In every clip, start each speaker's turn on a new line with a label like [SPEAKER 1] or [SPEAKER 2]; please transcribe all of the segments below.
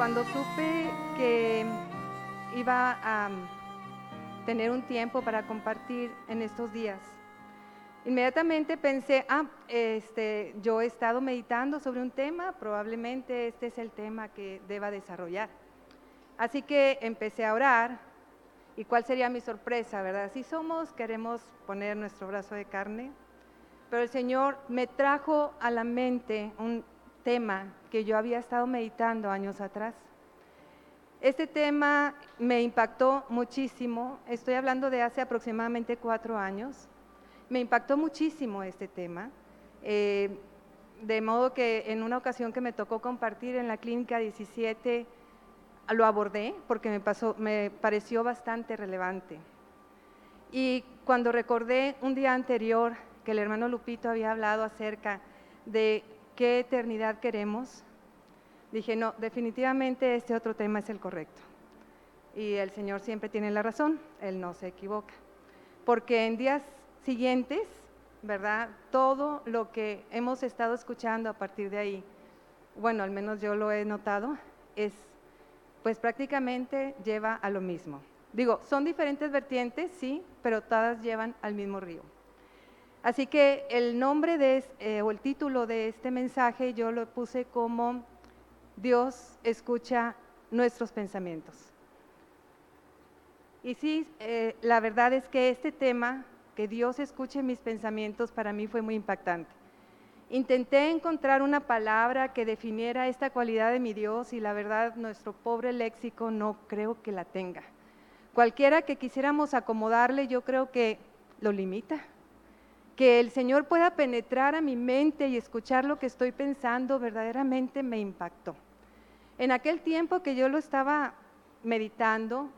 [SPEAKER 1] cuando supe que iba a tener un tiempo para compartir en estos días, inmediatamente pensé, ah, este, yo he estado meditando sobre un tema, probablemente este es el tema que deba desarrollar. Así que empecé a orar. ¿Y cuál sería mi sorpresa, verdad? Si somos, queremos poner nuestro brazo de carne, pero el Señor me trajo a la mente un tema que yo había estado meditando años atrás. Este tema me impactó muchísimo, estoy hablando de hace aproximadamente cuatro años, me impactó muchísimo este tema, eh, de modo que en una ocasión que me tocó compartir en la clínica 17, lo abordé porque me, pasó, me pareció bastante relevante. Y cuando recordé un día anterior que el hermano Lupito había hablado acerca de qué eternidad queremos, dije, no, definitivamente este otro tema es el correcto. Y el Señor siempre tiene la razón, Él no se equivoca. Porque en días siguientes, ¿verdad? Todo lo que hemos estado escuchando a partir de ahí, bueno, al menos yo lo he notado, es pues prácticamente lleva a lo mismo. Digo, son diferentes vertientes, sí, pero todas llevan al mismo río. Así que el nombre de, eh, o el título de este mensaje yo lo puse como Dios escucha nuestros pensamientos. Y sí, eh, la verdad es que este tema, que Dios escuche mis pensamientos, para mí fue muy impactante. Intenté encontrar una palabra que definiera esta cualidad de mi Dios y la verdad nuestro pobre léxico no creo que la tenga. Cualquiera que quisiéramos acomodarle, yo creo que lo limita. Que el Señor pueda penetrar a mi mente y escuchar lo que estoy pensando verdaderamente me impactó. En aquel tiempo que yo lo estaba meditando,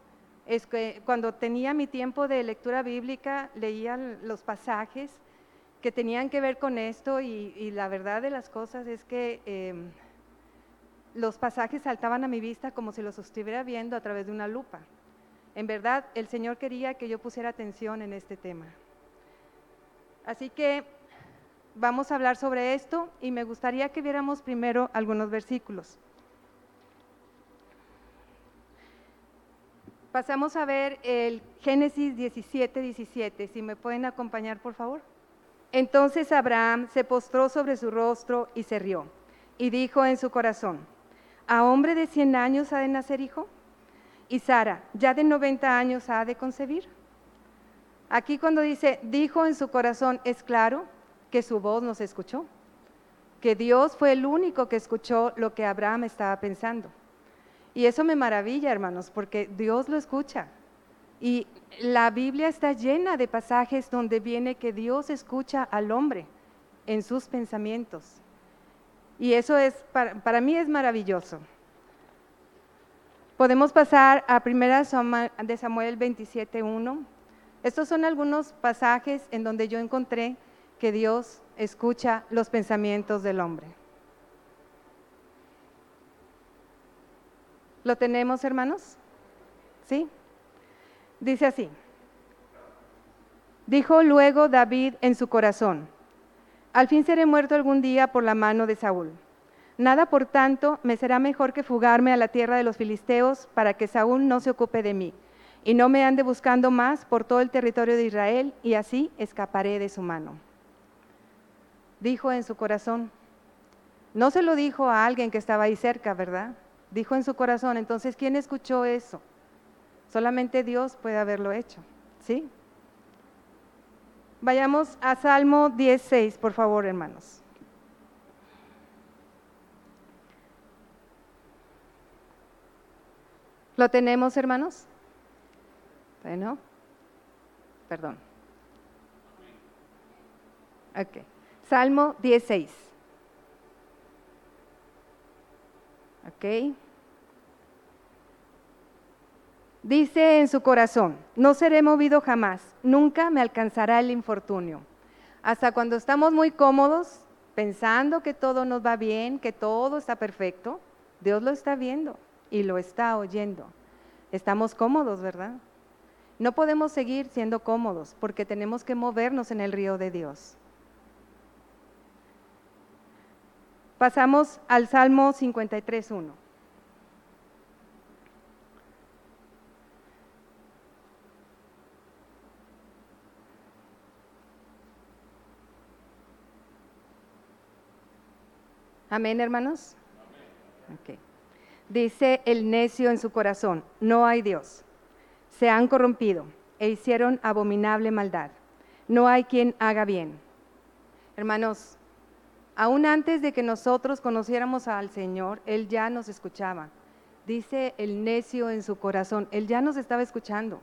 [SPEAKER 1] es que cuando tenía mi tiempo de lectura bíblica, leía los pasajes que tenían que ver con esto y, la verdad de las cosas es que em, los pasajes saltaban a mi vista como si los estuviera viendo a través de una lupa. En verdad, el Señor quería que yo pusiera atención en este tema. Así que vamos a hablar sobre esto y me gustaría que viéramos primero algunos versículos. Pasamos a ver el Génesis 17, 17. Si me pueden acompañar, por favor. Entonces Abraham se postró sobre su rostro y se rió, y dijo en su corazón, ¿a hombre de cien años ha de nacer hijo? ¿Y Sara, ya de noventa años, ha de concebir? Aquí cuando dice, dijo en su corazón, es claro que su voz no se escuchó, que Dios fue el único que escuchó lo que Abraham estaba pensando. Y eso me maravilla, hermanos, porque Dios lo escucha. Y la Biblia está llena de pasajes donde viene que Dios escucha al hombre en sus pensamientos. Y eso es, para, mí es maravilloso. Podemos pasar a 1 de Samuel 27.1. Estos son algunos pasajes en donde yo encontré que Dios escucha los pensamientos del hombre. ¿Lo tenemos, hermanos? ¿Sí? Dice así, dijo luego David en su corazón, al fin seré muerto algún día por la mano de Saúl. Nada, por tanto, me será mejor que fugarme a la tierra de los filisteos para que Saúl no se ocupe de mí y no me ande buscando más por todo el territorio de Israel y así escaparé de su mano. Dijo en su corazón, no se lo dijo a alguien que estaba ahí cerca, ¿verdad? Dijo en su corazón, entonces, ¿quién escuchó eso? Solamente Dios puede haberlo hecho, ¿sí? Vayamos a Salmo 16, por favor, hermanos. ¿Lo tenemos, hermanos? Bueno, perdón. Ok. Salmo 16. Ok. Dice en su corazón, no seré movido jamás, nunca me alcanzará el infortunio. Hasta cuando estamos muy cómodos, pensando que todo nos va bien, que todo está perfecto, Dios lo está viendo y lo está oyendo. Estamos cómodos, ¿verdad? No podemos seguir siendo cómodos porque tenemos que movernos en el río de Dios. Pasamos al Salmo 53.1. Amén, hermanos. Okay. Dice el necio en su corazón, no hay Dios. Se han corrompido e hicieron abominable maldad. No hay quien haga bien. Hermanos, aún antes de que nosotros conociéramos al Señor, Él ya nos escuchaba. Dice el necio en su corazón, Él ya nos estaba escuchando.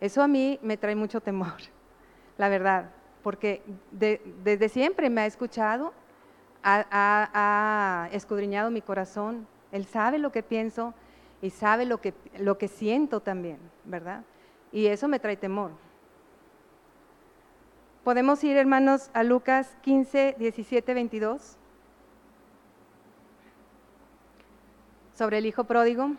[SPEAKER 1] Eso a mí me trae mucho temor, la verdad, porque desde siempre me ha escuchado, ha, escudriñado mi corazón, Él sabe lo que pienso y sabe lo que, lo que siento también, ¿verdad? Y eso me trae temor. Podemos ir, hermanos, a Lucas 15, 17, 22. Sobre el hijo pródigo.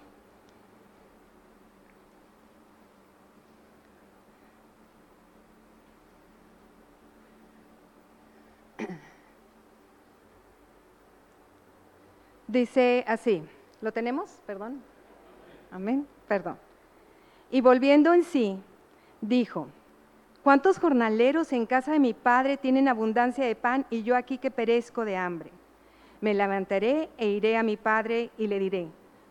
[SPEAKER 1] Dice así, ¿lo tenemos? Perdón. Amén, perdón. Y volviendo en sí, dijo, ¿cuántos jornaleros en casa de mi padre tienen abundancia de pan y yo aquí que perezco de hambre? Me levantaré e iré a mi padre y le diré,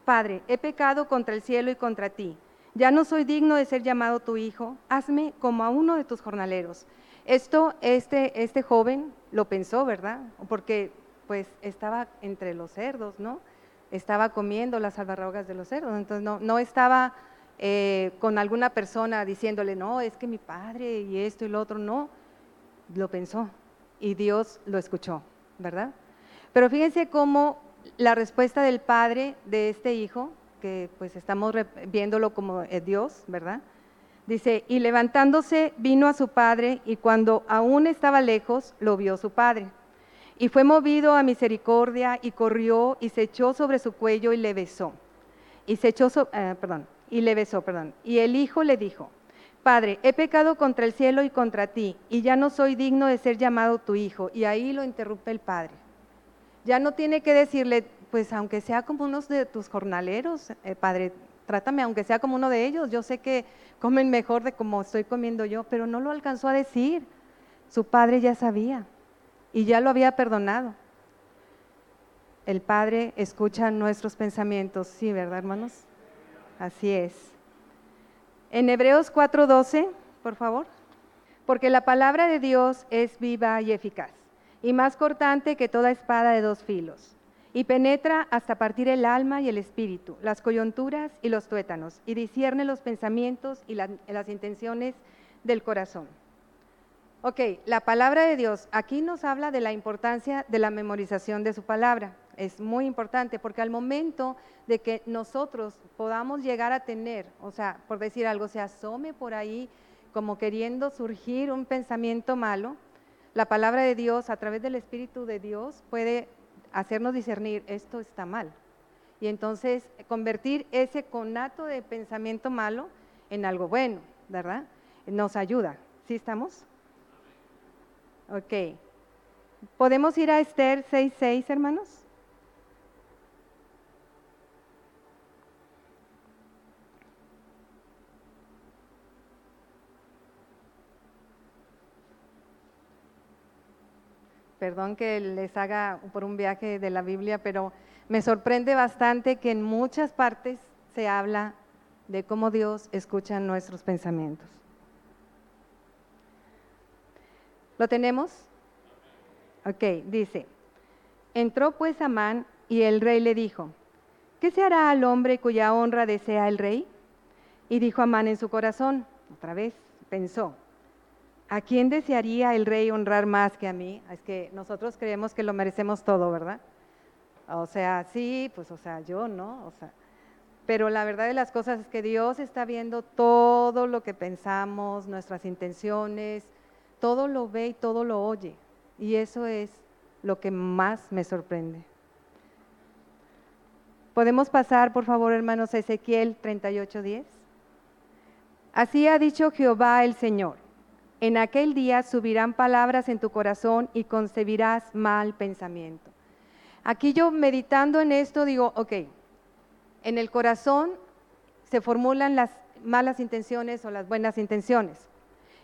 [SPEAKER 1] Padre, he pecado contra el cielo y contra ti. Ya no soy digno de ser llamado tu hijo, hazme como a uno de tus jornaleros. Esto, este, este joven lo pensó, ¿verdad? Porque pues estaba entre los cerdos, ¿no? Estaba comiendo las albarrogas de los cerdos, entonces no, no estaba eh, con alguna persona diciéndole, no, es que mi padre y esto y lo otro, no, lo pensó y Dios lo escuchó, ¿verdad? Pero fíjense cómo la respuesta del padre de este hijo, que pues estamos viéndolo como eh, Dios, ¿verdad? Dice, y levantándose vino a su padre y cuando aún estaba lejos lo vio su padre. Y fue movido a misericordia y corrió y se echó sobre su cuello y le besó. Y se echó, eh, perdón, y le besó, perdón. Y el hijo le dijo, Padre, he pecado contra el cielo y contra ti, y ya no soy digno de ser llamado tu hijo. Y ahí lo interrumpe el padre. Ya no tiene que decirle, pues aunque sea como uno de tus jornaleros, eh, Padre, trátame aunque sea como uno de ellos. Yo sé que comen mejor de como estoy comiendo yo, pero no lo alcanzó a decir. Su padre ya sabía y ya lo había perdonado. El Padre escucha nuestros pensamientos, sí, ¿verdad, hermanos? Así es. En Hebreos 4:12, por favor. Porque la palabra de Dios es viva y eficaz, y más cortante que toda espada de dos filos, y penetra hasta partir el alma y el espíritu, las coyunturas y los tuétanos, y discierne los pensamientos y las intenciones del corazón. Ok, la palabra de Dios. Aquí nos habla de la importancia de la memorización de su palabra. Es muy importante porque al momento de que nosotros podamos llegar a tener, o sea, por decir algo, se asome por ahí como queriendo surgir un pensamiento malo, la palabra de Dios a través del Espíritu de Dios puede hacernos discernir esto está mal. Y entonces convertir ese conato de pensamiento malo en algo bueno, ¿verdad? Nos ayuda. ¿Sí estamos? Ok. ¿Podemos ir a Esther 6.6, hermanos? Perdón que les haga por un viaje de la Biblia, pero me sorprende bastante que en muchas partes se habla de cómo Dios escucha nuestros pensamientos. ¿Lo tenemos? Ok, dice, entró pues Amán y el rey le dijo, ¿qué se hará al hombre cuya honra desea el rey? Y dijo Amán en su corazón, otra vez, pensó, ¿a quién desearía el rey honrar más que a mí? Es que nosotros creemos que lo merecemos todo, ¿verdad? O sea, sí, pues o sea, yo no, o sea, pero la verdad de las cosas es que Dios está viendo todo lo que pensamos, nuestras intenciones, todo lo ve y todo lo oye. Y eso es lo que más me sorprende. Podemos pasar, por favor, hermanos, a Ezequiel 38:10. Así ha dicho Jehová el Señor. En aquel día subirán palabras en tu corazón y concebirás mal pensamiento. Aquí yo meditando en esto digo, ok, en el corazón se formulan las malas intenciones o las buenas intenciones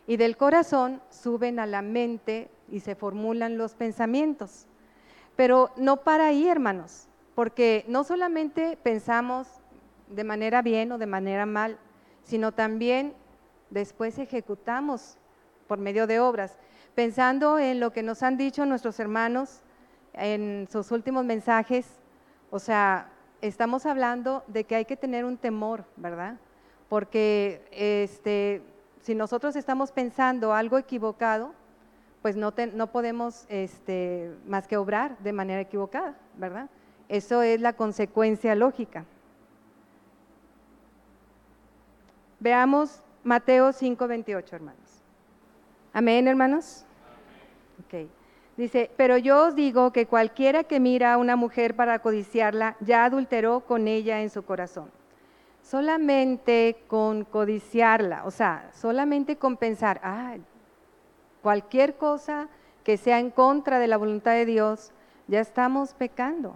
[SPEAKER 1] y del corazón suben a la mente y se formulan los pensamientos. Pero no para ahí, hermanos, porque no solamente pensamos de manera bien o de manera mal, sino también después ejecutamos por medio de obras. Pensando en lo que nos han dicho nuestros hermanos en sus últimos mensajes, o sea, estamos hablando de que hay que tener un temor, ¿verdad? Porque este, si nosotros estamos pensando algo equivocado, pues no, podemos este, más que obrar de manera equivocada, ¿verdad? Eso es la consecuencia lógica. Veamos Mateo 5:28, hermanos. Amén, hermanos. Ok. Dice, pero yo os digo que cualquiera que mira a una mujer para codiciarla, ya adulteró con ella en su corazón. Solamente con codiciarla, o sea, solamente con pensar, ah, cualquier cosa que sea en contra de la voluntad de Dios, ya estamos pecando.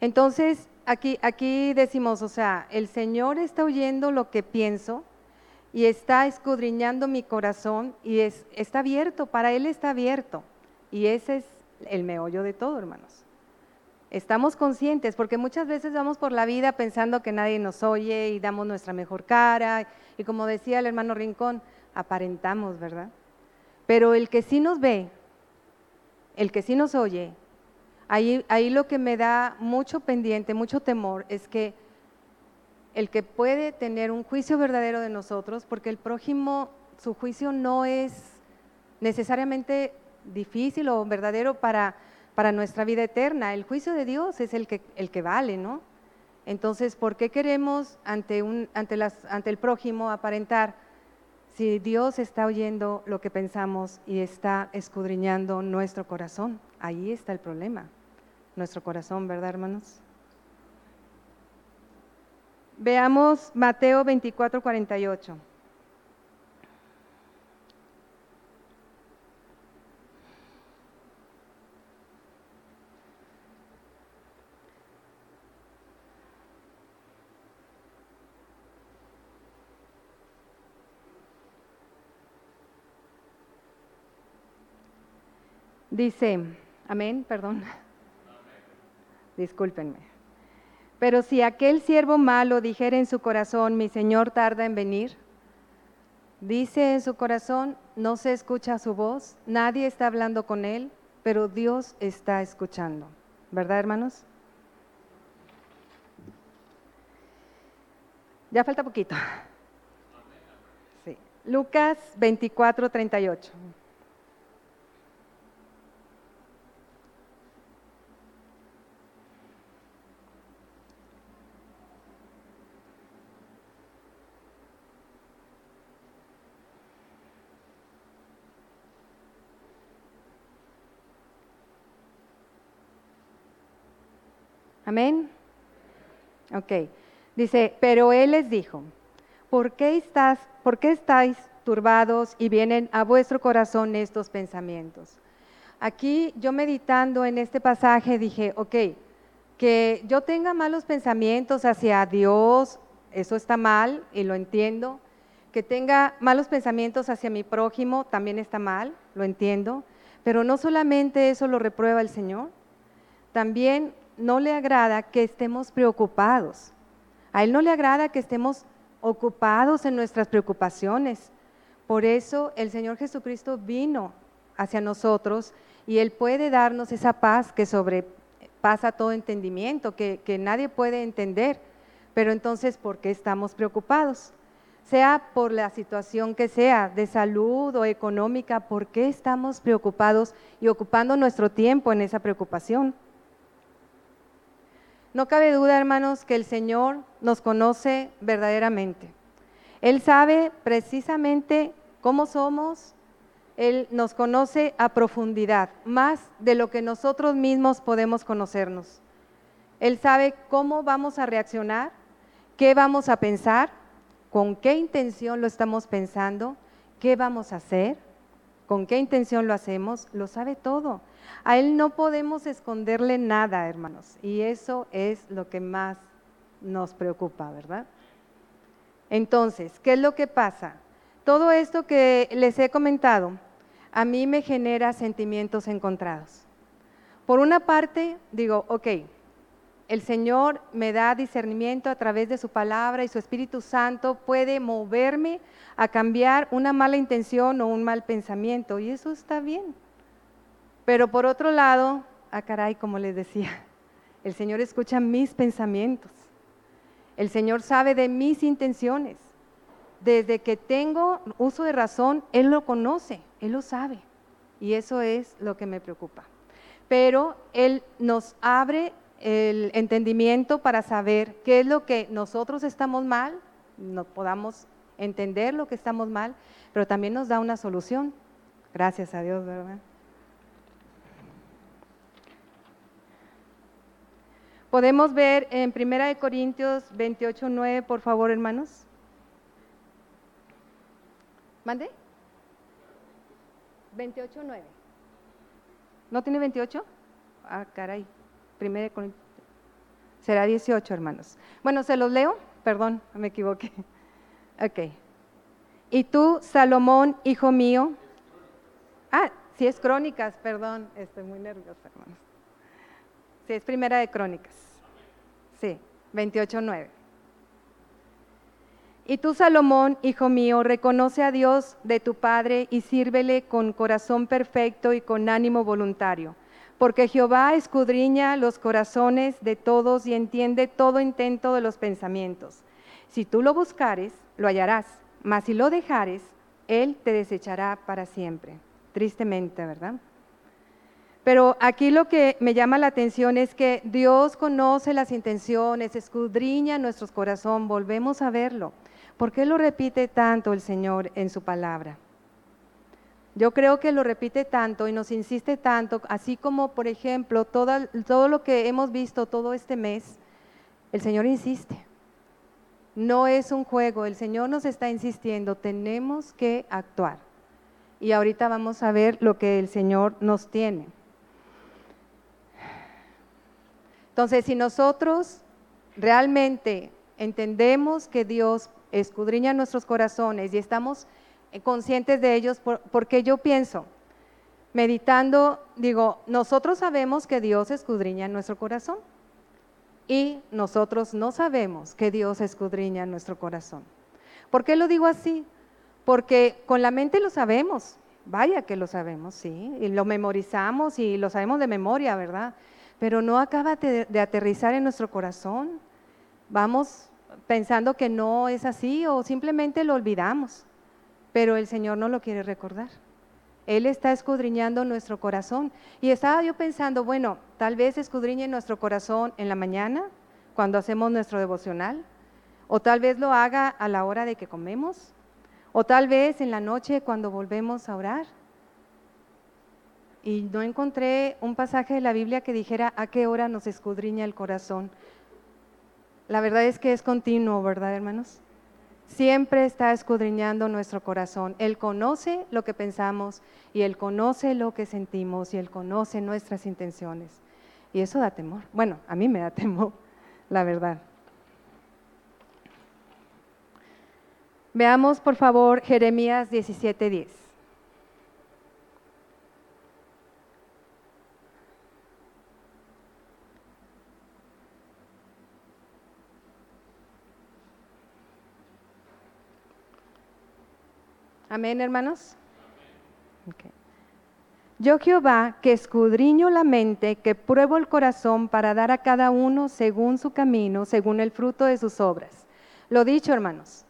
[SPEAKER 1] Entonces, aquí, aquí decimos, o sea, el Señor está oyendo lo que pienso y está escudriñando mi corazón y es, está abierto, para Él está abierto. Y ese es el meollo de todo, hermanos. Estamos conscientes, porque muchas veces vamos por la vida pensando que nadie nos oye y damos nuestra mejor cara. Y como decía el hermano Rincón, aparentamos, ¿verdad? Pero el que sí nos ve, el que sí nos oye, ahí, ahí lo que me da mucho pendiente, mucho temor, es que el que puede tener un juicio verdadero de nosotros, porque el prójimo, su juicio no es necesariamente difícil o verdadero para, para nuestra vida eterna. El juicio de Dios es el que, el que vale, ¿no? Entonces, ¿por qué queremos ante, un, ante, las, ante el prójimo aparentar si Dios está oyendo lo que pensamos y está escudriñando nuestro corazón? Ahí está el problema, nuestro corazón, ¿verdad, hermanos? Veamos Mateo 24, 48. Dice, amén, perdón. Discúlpenme. Pero si aquel siervo malo dijera en su corazón, mi Señor tarda en venir, dice en su corazón, no se escucha su voz, nadie está hablando con él, pero Dios está escuchando. ¿Verdad, hermanos? Ya falta poquito. Sí. Lucas 24, 38. Amén. Ok. Dice, pero él les dijo, ¿por qué, estás, ¿por qué estáis turbados y vienen a vuestro corazón estos pensamientos? Aquí yo meditando en este pasaje dije, ok, que yo tenga malos pensamientos hacia Dios, eso está mal y lo entiendo. Que tenga malos pensamientos hacia mi prójimo, también está mal, lo entiendo. Pero no solamente eso lo reprueba el Señor, también no le agrada que estemos preocupados. A Él no le agrada que estemos ocupados en nuestras preocupaciones. Por eso el Señor Jesucristo vino hacia nosotros y Él puede darnos esa paz que sobrepasa todo entendimiento, que, que nadie puede entender. Pero entonces, ¿por qué estamos preocupados? Sea por la situación que sea, de salud o económica, ¿por qué estamos preocupados y ocupando nuestro tiempo en esa preocupación? No cabe duda, hermanos, que el Señor nos conoce verdaderamente. Él sabe precisamente cómo somos, Él nos conoce a profundidad, más de lo que nosotros mismos podemos conocernos. Él sabe cómo vamos a reaccionar, qué vamos a pensar, con qué intención lo estamos pensando, qué vamos a hacer, con qué intención lo hacemos, lo sabe todo. A Él no podemos esconderle nada, hermanos, y eso es lo que más nos preocupa, ¿verdad? Entonces, ¿qué es lo que pasa? Todo esto que les he comentado a mí me genera sentimientos encontrados, Por una parte, digo, ok, el Señor me da discernimiento a través de su palabra y su Espíritu Santo puede moverme a cambiar una mala intención o un mal pensamiento, y eso está bien. Pero por otro lado, a ah, caray, como les decía, el Señor escucha mis pensamientos. El Señor sabe de mis intenciones. Desde que tengo uso de razón, Él lo conoce, Él lo sabe. Y eso es lo que me preocupa. Pero Él nos abre el entendimiento para saber qué es lo que nosotros estamos mal, no podamos entender lo que estamos mal, pero también nos da una solución. Gracias a Dios, ¿verdad? Podemos ver en 1 Corintios 28, 9, por favor, hermanos. ¿Mande? 28, 9. ¿No tiene 28? Ah, caray. 1 Corintios. Será 18, hermanos. Bueno, se los leo. Perdón, me equivoqué. Ok. Y tú, Salomón, hijo mío. Ah, si es crónicas, perdón. Estoy muy nerviosa, hermanos. Sí, es primera de Crónicas. Sí, 28.9. Y tú, Salomón, hijo mío, reconoce a Dios de tu Padre y sírvele con corazón perfecto y con ánimo voluntario, porque Jehová escudriña los corazones de todos y entiende todo intento de los pensamientos. Si tú lo buscares, lo hallarás, mas si lo dejares, Él te desechará para siempre. Tristemente, ¿verdad? Pero aquí lo que me llama la atención es que Dios conoce las intenciones, escudriña nuestros corazones, volvemos a verlo. ¿Por qué lo repite tanto el Señor en su palabra? Yo creo que lo repite tanto y nos insiste tanto, así como, por ejemplo, todo lo que hemos visto todo este mes, el Señor insiste. No es un juego, el Señor nos está insistiendo, tenemos que actuar. Y ahorita vamos a ver lo que el Señor nos tiene. Entonces, si nosotros realmente entendemos que Dios escudriña nuestros corazones y estamos eh, conscientes de ellos, porque yo pienso, meditando, digo, nosotros sabemos que Dios escudriña nuestro corazón y nosotros no sabemos que Dios escudriña nuestro corazón. ¿Por qué lo digo así? Porque con la mente lo sabemos, vaya que lo sabemos, sí, y lo memorizamos y lo sabemos de memoria, ¿verdad? Pero no acaba de, aterrizar en nuestro corazón. Vamos pensando que no es así o simplemente lo olvidamos, pero el Señor no lo quiere recordar. Él está escudriñando nuestro corazón. Y estaba yo pensando, bueno, tal vez escudriñe nuestro corazón en la mañana, cuando hacemos nuestro devocional, o tal vez lo haga a la hora de que comemos, o tal vez en la noche cuando volvemos a orar y no encontré un pasaje de la Biblia que dijera a qué hora nos escudriña el corazón. La verdad es que es continuo, ¿verdad, hermanos? Siempre está escudriñando nuestro corazón. Él conoce lo que pensamos y Él conoce lo que sentimos y Él conoce nuestras intenciones. Y eso da temor. Bueno, a mí me da temor, la verdad. Veamos, por favor, Jeremías 17:10. Amén, hermanos. Yo Jehová, que escudriño la mente, que pruebo el corazón para dar a cada uno según su camino, según el fruto de sus obras. Lo dicho, hermanos.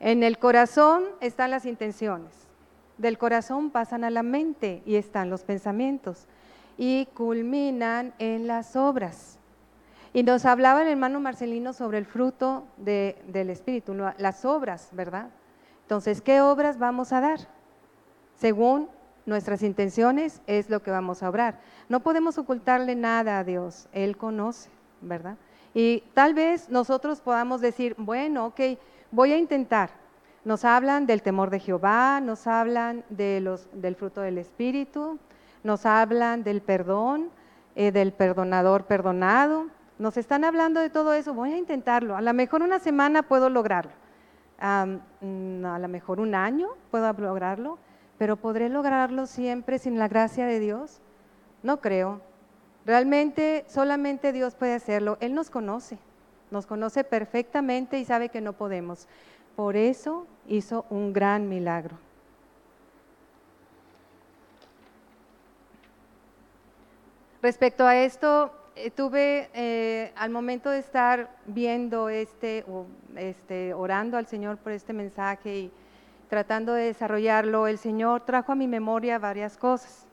[SPEAKER 1] En el corazón están las intenciones. Del corazón pasan a la mente y están los pensamientos. Y culminan en las obras. Y nos hablaba el hermano Marcelino sobre el fruto del Espíritu, las obras, ¿verdad? Entonces, ¿qué obras vamos a dar? Según nuestras intenciones es lo que vamos a obrar. No podemos ocultarle nada a Dios, Él conoce, ¿verdad? Y tal vez nosotros podamos decir, bueno, ok, voy a intentar. Nos hablan del temor de Jehová, nos hablan del fruto del Espíritu, nos hablan del perdón, eh, del perdonador perdonado. Nos están hablando de todo eso, voy a intentarlo. A lo mejor una semana puedo lograrlo Mm, a lo mejor un año puedo lograrlo, pero ¿podré lograrlo siempre sin la gracia de Dios? No creo. Realmente solamente Dios puede hacerlo. Él nos conoce, nos conoce perfectamente y sabe que no podemos. Por eso hizo un gran milagro. Respecto a esto, eh, tuve eh, al momento de estar viendo este, o, este, orando al Señor por este mensaje y tratando de desarrollarlo, el Señor trajo a mi memoria varias cosas.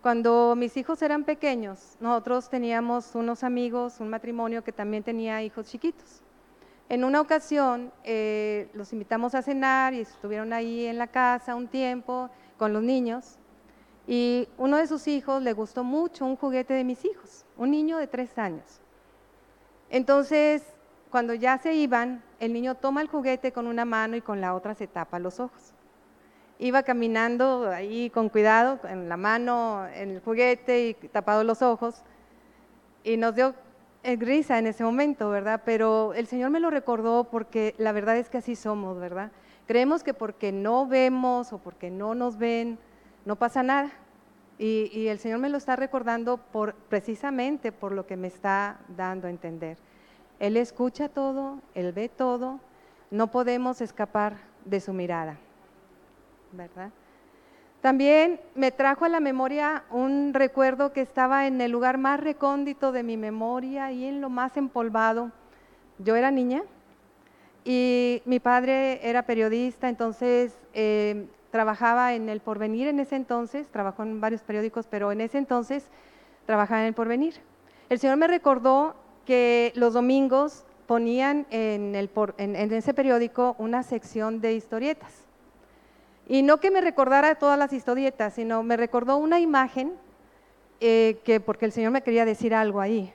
[SPEAKER 1] Cuando mis hijos eran pequeños, nosotros teníamos unos amigos, un matrimonio que también tenía hijos chiquitos. En una ocasión eh, los invitamos a cenar y estuvieron ahí en la casa un tiempo con los niños y uno de sus hijos le gustó mucho un juguete de mis hijos, un niño de tres años. Entonces, cuando ya se iban, el niño toma el juguete con una mano y con la otra se tapa los ojos. Iba caminando ahí con cuidado, en la mano, en el juguete y tapado los ojos. Y nos dio risa en ese momento, ¿verdad? Pero el Señor me lo recordó porque la verdad es que así somos, ¿verdad? Creemos que porque no vemos o porque no nos ven, no pasa nada. Y, el Señor me lo está recordando precisamente por lo que me está dando a entender. Él escucha todo, Él ve todo, no podemos escapar de su mirada, ¿verdad? También me trajo a la memoria un recuerdo que estaba en el lugar más recóndito de mi memoria y en lo más empolvado. Yo era niña y mi padre era periodista, entonces eh, trabajaba en el Porvenir en ese entonces, trabajó en varios periódicos, pero en ese entonces trabajaba en el Porvenir. El Señor me recordó que los domingos ponían en, ese periódico una sección de historietas. Y no que me recordara todas las historietas, sino me recordó una imagen eh, que porque el Señor me quería decir algo ahí.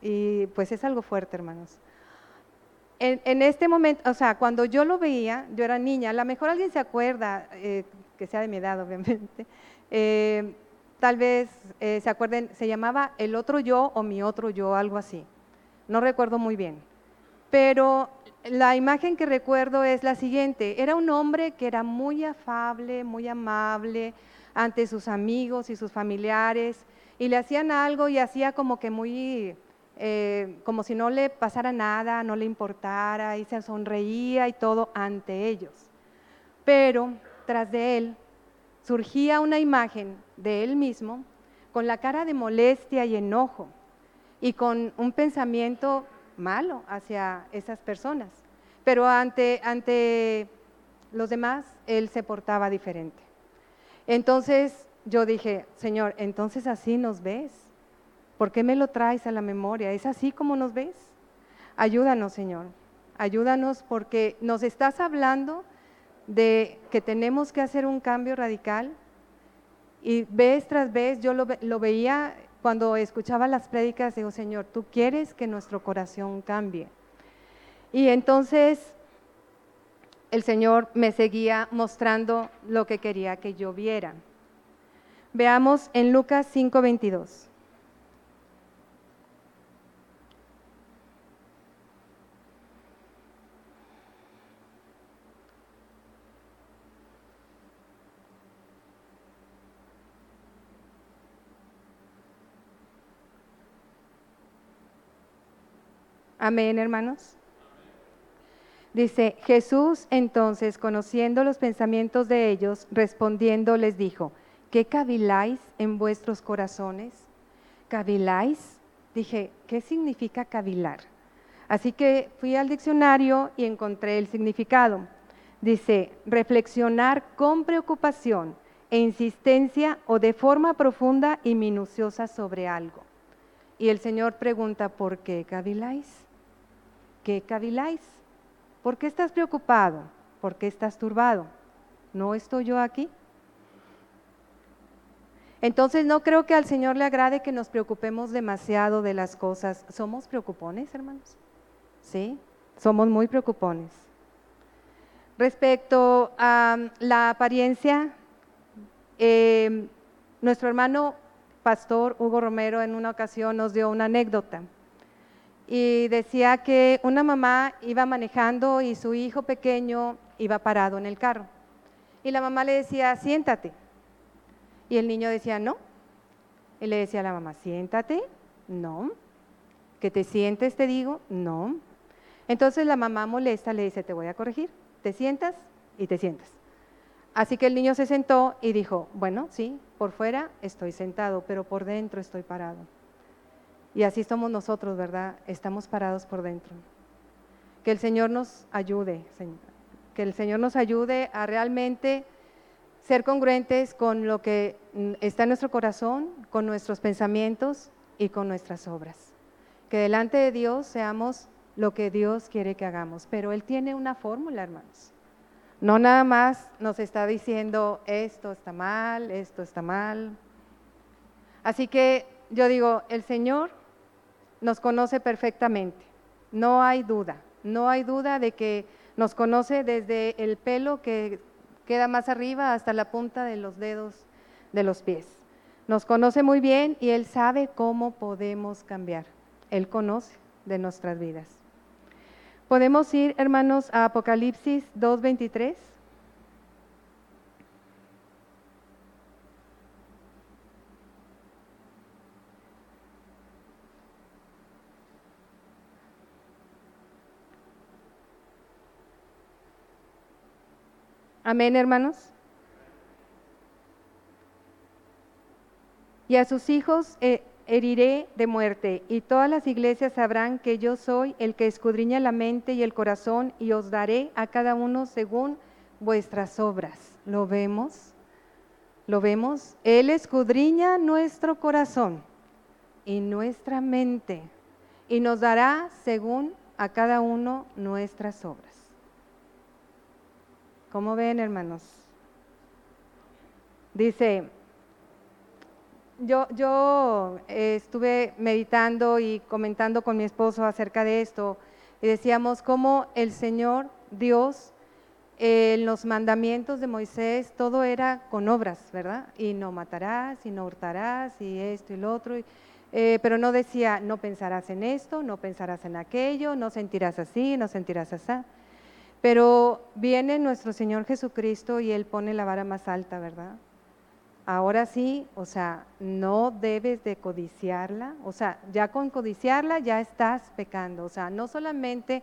[SPEAKER 1] Y pues es algo fuerte, hermanos en, este momento, o sea, cuando yo lo veía, yo era niña, a lo mejor alguien se acuerda, eh, que sea de mi edad, obviamente, eh, tal vez eh, se acuerden, se llamaba El otro yo o Mi otro yo, algo así. No recuerdo muy bien. Pero la imagen que recuerdo es la siguiente. Era un hombre que era muy afable, muy amable ante sus amigos y sus familiares y le hacían algo y hacía como que muy eh, como si no le pasara nada, no le importara, y se sonreía y todo ante ellos. Pero tras de él surgía una imagen de él mismo con la cara de molestia y enojo y con un pensamiento malo hacia esas personas. Pero ante, ante los demás, él se portaba diferente. Entonces yo dije, Señor, entonces así nos ves. ¿Por qué me lo traes a la memoria? ¿Es así como nos ves? Ayúdanos, Señor. Ayúdanos porque nos estás hablando de que tenemos que hacer un cambio radical. Y vez tras vez yo lo, veía cuando escuchaba las prédicas, digo, Señor, tú quieres que nuestro corazón cambie. Y entonces el Señor me seguía mostrando lo que quería que yo viera. Veamos en Lucas 5:22. Amén, hermanos. Dice, Jesús entonces, conociendo los pensamientos de ellos, respondiendo les dijo, ¿qué caviláis en vuestros corazones? ¿Caviláis? Dije, ¿qué significa cavilar? Así que fui al diccionario y encontré el significado. Dice, reflexionar con preocupación e insistencia o de forma profunda y minuciosa sobre algo. Y el Señor pregunta, ¿por qué caviláis? Qué caviláis? ¿Por qué estás preocupado? ¿Por qué estás turbado? ¿No estoy yo aquí? Entonces no creo que al Señor le agrade que nos preocupemos demasiado de las cosas. ¿Somos preocupones, hermanos? Sí, somos muy preocupones. Respecto a la apariencia, eh, nuestro hermano pastor Hugo Romero en una ocasión nos dio una anécdota y decía que una mamá iba manejando y su hijo pequeño iba parado en el carro. Y la mamá le decía, siéntate. Y el niño decía, no. Y le decía a la mamá, siéntate, no. Que te sientes, te digo, no. Entonces la mamá molesta le dice, te voy a corregir, te sientas y te sientas. Así que el niño se sentó y dijo, bueno, sí, por fuera estoy sentado, pero por dentro estoy parado. Y así somos nosotros, ¿verdad? Estamos parados por dentro. Que el Señor nos ayude, que el Señor nos ayude a realmente ser congruentes con lo que está en nuestro corazón, con nuestros pensamientos y con nuestras obras. Que delante de Dios seamos lo que Dios quiere que hagamos. Pero Él tiene una fórmula, hermanos. No nada más nos está diciendo esto está mal, esto está mal. Así que yo digo, el Señor nos conoce perfectamente, no hay duda, no hay duda de que nos conoce desde el pelo que queda más arriba hasta la punta de los dedos de los pies. Nos conoce muy bien y Él sabe cómo podemos cambiar. Él conoce de nuestras vidas. Podemos ir, hermanos, a Apocalipsis 2.23. Amén, hermanos. Y a sus hijos eh, heriré de muerte, y todas las iglesias sabrán que yo soy el que escudriña la mente y el corazón, y os daré a cada uno según vuestras obras. ¿Lo vemos? ¿Lo vemos? Él escudriña nuestro corazón y nuestra mente, y nos dará según a cada uno nuestras obras. ¿Cómo ven, hermanos? Dice, yo, yo eh, estuve meditando y comentando con mi esposo acerca de esto y decíamos cómo el Señor Dios en los mandamientos de Moisés todo era con obras, ¿verdad? Y no matarás, y no hurtarás, y esto y lo otro. Eh, pero no decía, no pensarás en esto, no pensarás en aquello, no sentirás así, no sentirás así. Pero viene nuestro Señor Jesucristo y Él pone la vara más alta, ¿verdad? Ahora sí, o sea, no debes de codiciarla, o sea, ya con codiciarla ya estás pecando, o sea, no solamente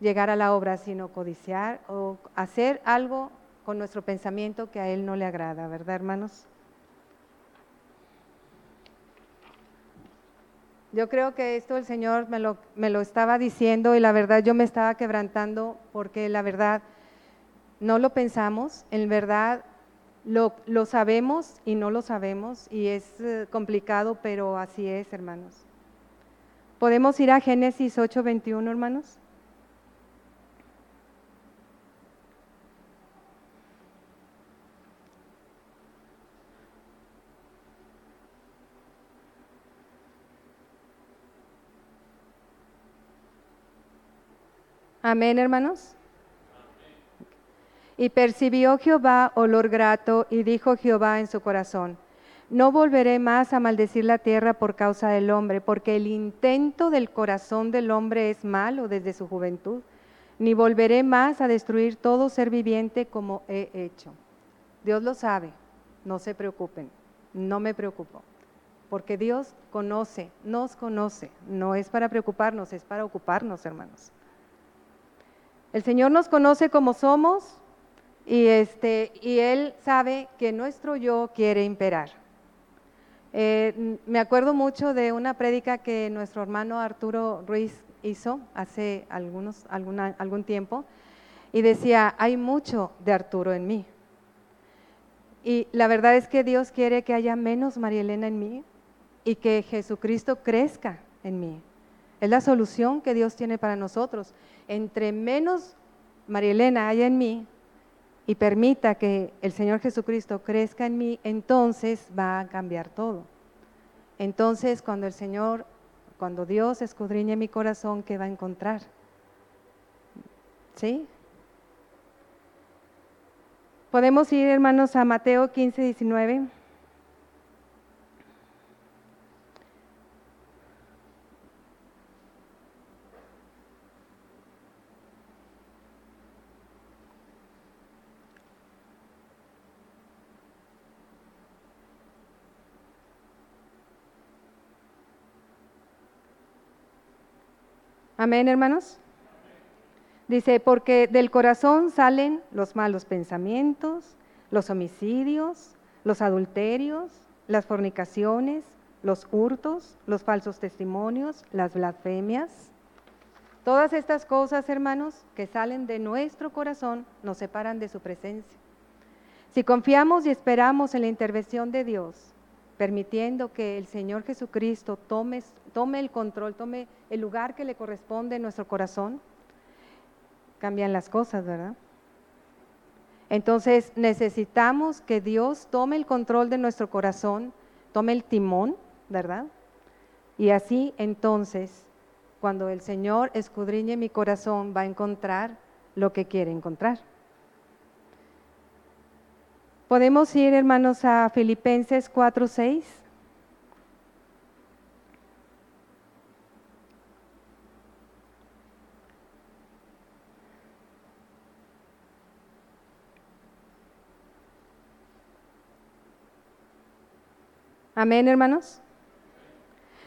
[SPEAKER 1] llegar a la obra, sino codiciar o hacer algo con nuestro pensamiento que a Él no le agrada, ¿verdad, hermanos? Yo creo que esto el Señor me lo, me lo estaba diciendo y la verdad yo me estaba quebrantando porque la verdad no lo pensamos, en verdad lo, lo sabemos y no lo sabemos y es eh, complicado, pero así es, hermanos. ¿Podemos ir a Génesis 8:21, hermanos? Amén, hermanos. Y percibió Jehová olor grato y dijo Jehová en su corazón, no volveré más a maldecir la tierra por causa del hombre, porque el intento del corazón del hombre es malo desde su juventud, ni volveré más a destruir todo ser viviente como he hecho. Dios lo sabe, no se preocupen, no me preocupo, porque Dios conoce, nos conoce, no es para preocuparnos, es para ocuparnos, hermanos. El Señor nos conoce como somos y, este, y Él sabe que nuestro yo quiere imperar. Eh, me acuerdo mucho de una prédica que nuestro hermano Arturo Ruiz hizo hace algunos, algún tiempo y decía, hay mucho de Arturo en mí. Y la verdad es que Dios quiere que haya menos María Elena en mí y que Jesucristo crezca en mí. Es la solución que Dios tiene para nosotros. Entre menos María Elena haya en mí y permita que el Señor Jesucristo crezca en mí, entonces va a cambiar todo. Entonces, cuando el Señor, cuando Dios escudriñe mi corazón, ¿qué va a encontrar? ¿Sí? Podemos ir, hermanos, a Mateo 15, 19. Amén, hermanos. Dice, porque del corazón salen los malos pensamientos, los homicidios, los adulterios, las fornicaciones, los hurtos, los falsos testimonios, las blasfemias. Todas estas cosas, hermanos, que salen de nuestro corazón, nos separan de su presencia. Si confiamos y esperamos en la intervención de Dios, permitiendo que el Señor Jesucristo tome, tome el control, tome el lugar que le corresponde en nuestro corazón, cambian las cosas, ¿verdad? Entonces necesitamos que Dios tome el control de nuestro corazón, tome el timón, ¿verdad? Y así entonces, cuando el Señor escudriñe mi corazón, va a encontrar lo que quiere encontrar. Podemos ir, hermanos, a Filipenses 4:6. Amén, hermanos.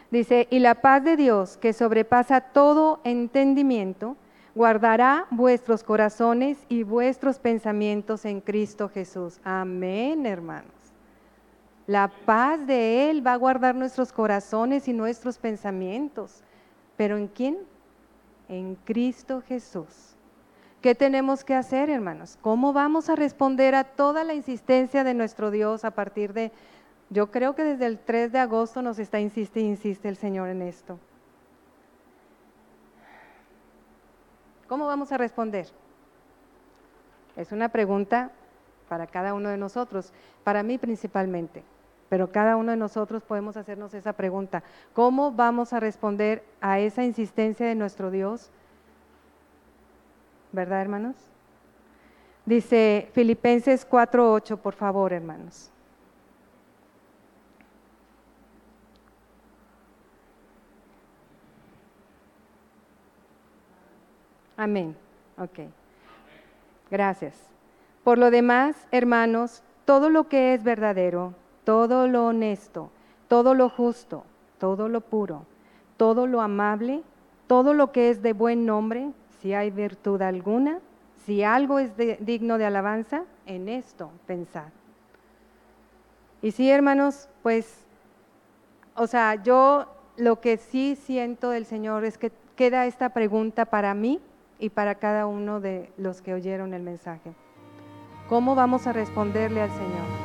[SPEAKER 1] Dice, y la paz de Dios, que sobrepasa todo entendimiento, guardará vuestros corazones y vuestros pensamientos en Cristo Jesús. Amén, hermanos. La paz de Él va a guardar nuestros corazones y nuestros pensamientos. ¿Pero en quién? En Cristo Jesús. ¿Qué tenemos que hacer, hermanos? ¿Cómo vamos a responder a toda la insistencia de nuestro Dios a partir de yo creo que desde el 3 de agosto nos está insiste insiste el Señor en esto. ¿Cómo vamos a responder? Es una pregunta para cada uno de nosotros, para mí principalmente, pero cada uno de nosotros podemos hacernos esa pregunta. ¿Cómo vamos a responder a esa insistencia de nuestro Dios? ¿Verdad, hermanos? Dice Filipenses 4.8, por favor, hermanos. Amén. Ok. Gracias. Por lo demás, hermanos, todo lo que es verdadero, todo lo honesto, todo lo justo, todo lo puro, todo lo amable, todo lo que es de buen nombre, si hay virtud alguna, si algo es digno de alabanza, en esto pensad. Y sí, hermanos, pues, o sea, yo lo que sí siento del Señor es que queda esta pregunta para mí y para cada uno de los que oyeron el mensaje. ¿Cómo vamos a responderle al Señor?